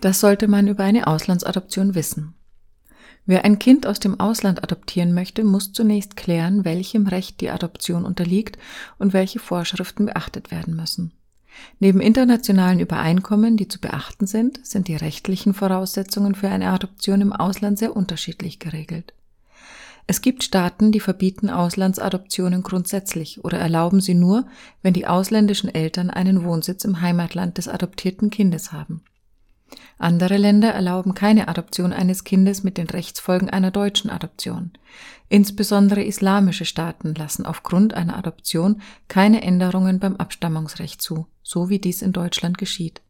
Das sollte man über eine Auslandsadoption wissen. Wer ein Kind aus dem Ausland adoptieren möchte, muss zunächst klären, welchem Recht die Adoption unterliegt und welche Vorschriften beachtet werden müssen. Neben internationalen Übereinkommen, die zu beachten sind, sind die rechtlichen Voraussetzungen für eine Adoption im Ausland sehr unterschiedlich geregelt. Es gibt Staaten, die verbieten Auslandsadoptionen grundsätzlich oder erlauben sie nur, wenn die ausländischen Eltern einen Wohnsitz im Heimatland des adoptierten Kindes haben. Andere Länder erlauben keine Adoption eines Kindes mit den Rechtsfolgen einer deutschen Adoption. Insbesondere islamische Staaten lassen aufgrund einer Adoption keine Änderungen beim Abstammungsrecht zu, so wie dies in Deutschland geschieht.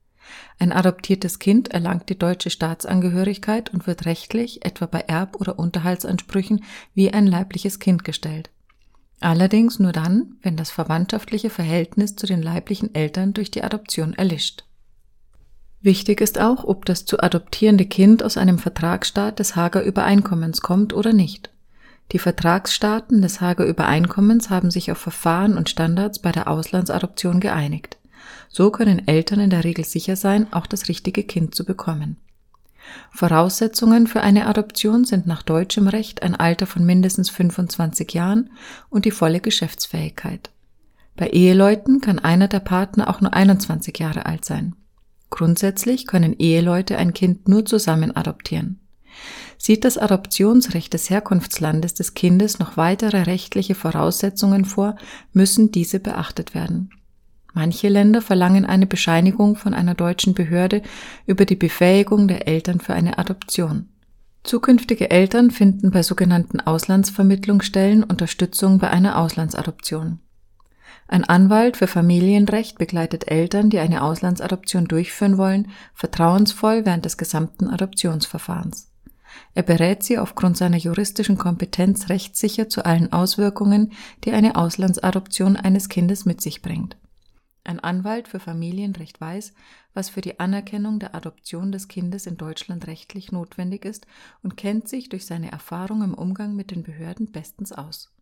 Ein adoptiertes Kind erlangt die deutsche Staatsangehörigkeit und wird rechtlich, etwa bei Erb- oder Unterhaltsansprüchen, wie ein leibliches Kind gestellt. Allerdings nur dann, wenn das verwandtschaftliche Verhältnis zu den leiblichen Eltern durch die Adoption erlischt. Wichtig ist auch, ob das zu adoptierende Kind aus einem Vertragsstaat des Hager Übereinkommens kommt oder nicht. Die Vertragsstaaten des Hager Übereinkommens haben sich auf Verfahren und Standards bei der Auslandsadoption geeinigt. So können Eltern in der Regel sicher sein, auch das richtige Kind zu bekommen. Voraussetzungen für eine Adoption sind nach deutschem Recht ein Alter von mindestens 25 Jahren und die volle Geschäftsfähigkeit. Bei Eheleuten kann einer der Partner auch nur 21 Jahre alt sein. Grundsätzlich können Eheleute ein Kind nur zusammen adoptieren. Sieht das Adoptionsrecht des Herkunftslandes des Kindes noch weitere rechtliche Voraussetzungen vor, müssen diese beachtet werden. Manche Länder verlangen eine Bescheinigung von einer deutschen Behörde über die Befähigung der Eltern für eine Adoption. Zukünftige Eltern finden bei sogenannten Auslandsvermittlungsstellen Unterstützung bei einer Auslandsadoption. Ein Anwalt für Familienrecht begleitet Eltern, die eine Auslandsadoption durchführen wollen, vertrauensvoll während des gesamten Adoptionsverfahrens. Er berät sie aufgrund seiner juristischen Kompetenz rechtssicher zu allen Auswirkungen, die eine Auslandsadoption eines Kindes mit sich bringt. Ein Anwalt für Familienrecht weiß, was für die Anerkennung der Adoption des Kindes in Deutschland rechtlich notwendig ist und kennt sich durch seine Erfahrung im Umgang mit den Behörden bestens aus.